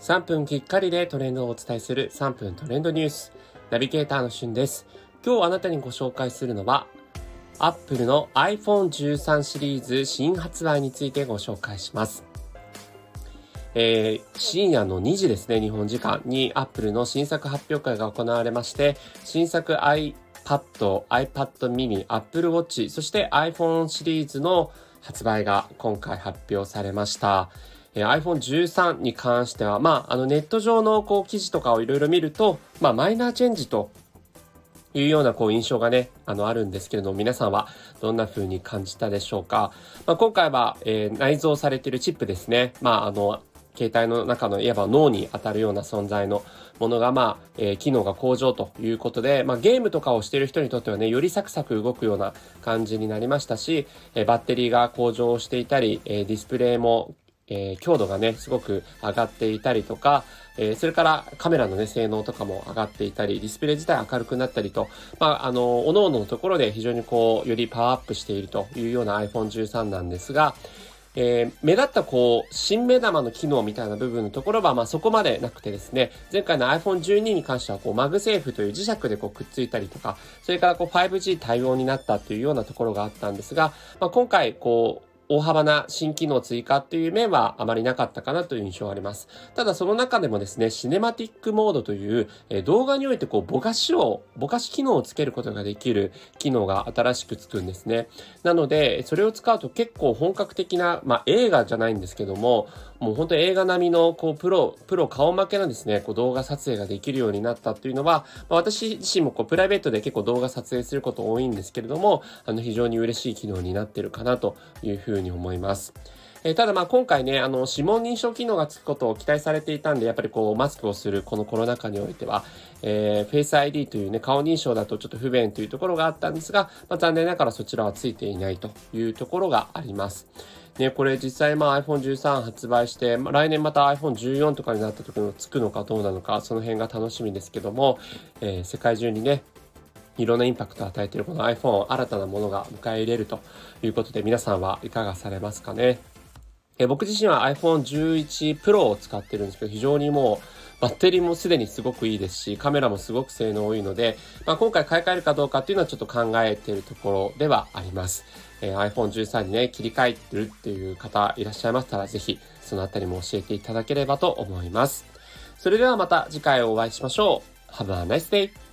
3分きっかりでトレンドをお伝えする3分トレンドニュース。ナビゲーターのしゅんです。今日あなたにご紹介するのは、Apple の iPhone13 シリーズ新発売についてご紹介します。えー、深夜の2時ですね、日本時間に Apple の新作発表会が行われまして、新作 iPad、iPad mini、Apple Watch、そして iPhone シリーズの発売が今回発表されました。え iPhone13 に関しては、まあ、あのネット上のこう記事とかをいろいろ見ると、まあ、マイナーチェンジというようなこう印象がね、あのあるんですけれども、皆さんはどんな風に感じたでしょうか？まあ、今回は、えー、内蔵されているチップですね。まあ、あの、携帯の中のいわば脳に当たるような存在のものが、まあ、えー、機能が向上ということで、まあ、ゲームとかをしている人にとってはね、よりサクサク動くような感じになりましたし、えー、バッテリーが向上していたり、えー、ディスプレイもえー、強度がね、すごく上がっていたりとか、えー、それからカメラのね、性能とかも上がっていたり、ディスプレイ自体明るくなったりと、まあ、あの、各々のところで非常にこう、よりパワーアップしているというような iPhone 13なんですが、えー、目立ったこう、新目玉の機能みたいな部分のところは、まあそこまでなくてですね、前回の iPhone 12に関しては、こう、 MagSafe という磁石でこうくっついたりとか、それからこう 5G 対応になったというようなところがあったんですが、まあ今回こう、大幅な新機能追加っていう面はあまりなかったかなという印象があります。ただその中でもですね、シネマティックモードという、え動画においてこうぼかしを、ぼかし機能をつけることができる機能が新しくつくんですね。なので、それを使うと結構本格的な、まあ映画じゃないんですけども、もう本当映画並みのこうプロ、プロ顔負けのですね、こう動画撮影ができるようになったっていうのは、まあ、私自身もこうプライベートで結構動画撮影すること多いんですけれども、あの非常に嬉しい機能になってるかなというふうに思います。え、ただまあ今回ね、あの指紋認証機能がつくことを期待されていたんで、やっぱりこうマスクをするこのコロナ禍においては、えー、フェイス ID というね、顔認証だとちょっと不便というところがあったんですが、まあ、残念ながらそちらはついていないというところがあります。ね、これ実際まあ iPhone13 発売して、まあ、来年また iPhone14 とかになった時のつくのかどうなのか、その辺が楽しみですけども、えー、世界中にね、いろんなインパクトを与えているこの iPhone 新たなものが迎え入れるということで皆さんはいかがされますかね？え僕自身は iPhone11 Pro を使ってるんですけど非常にもうバッテリーもすでにすごくいいですし、カメラもすごく性能多いので、まあ、今回買い替えるかどうかっていうのはちょっと考えているところではあります。えー、iPhone13 にね、切り替えてるっていう方いらっしゃいましたら、ぜひそのあたりも教えていただければと思います。それではまた次回お会いしましょう。Have a nice day!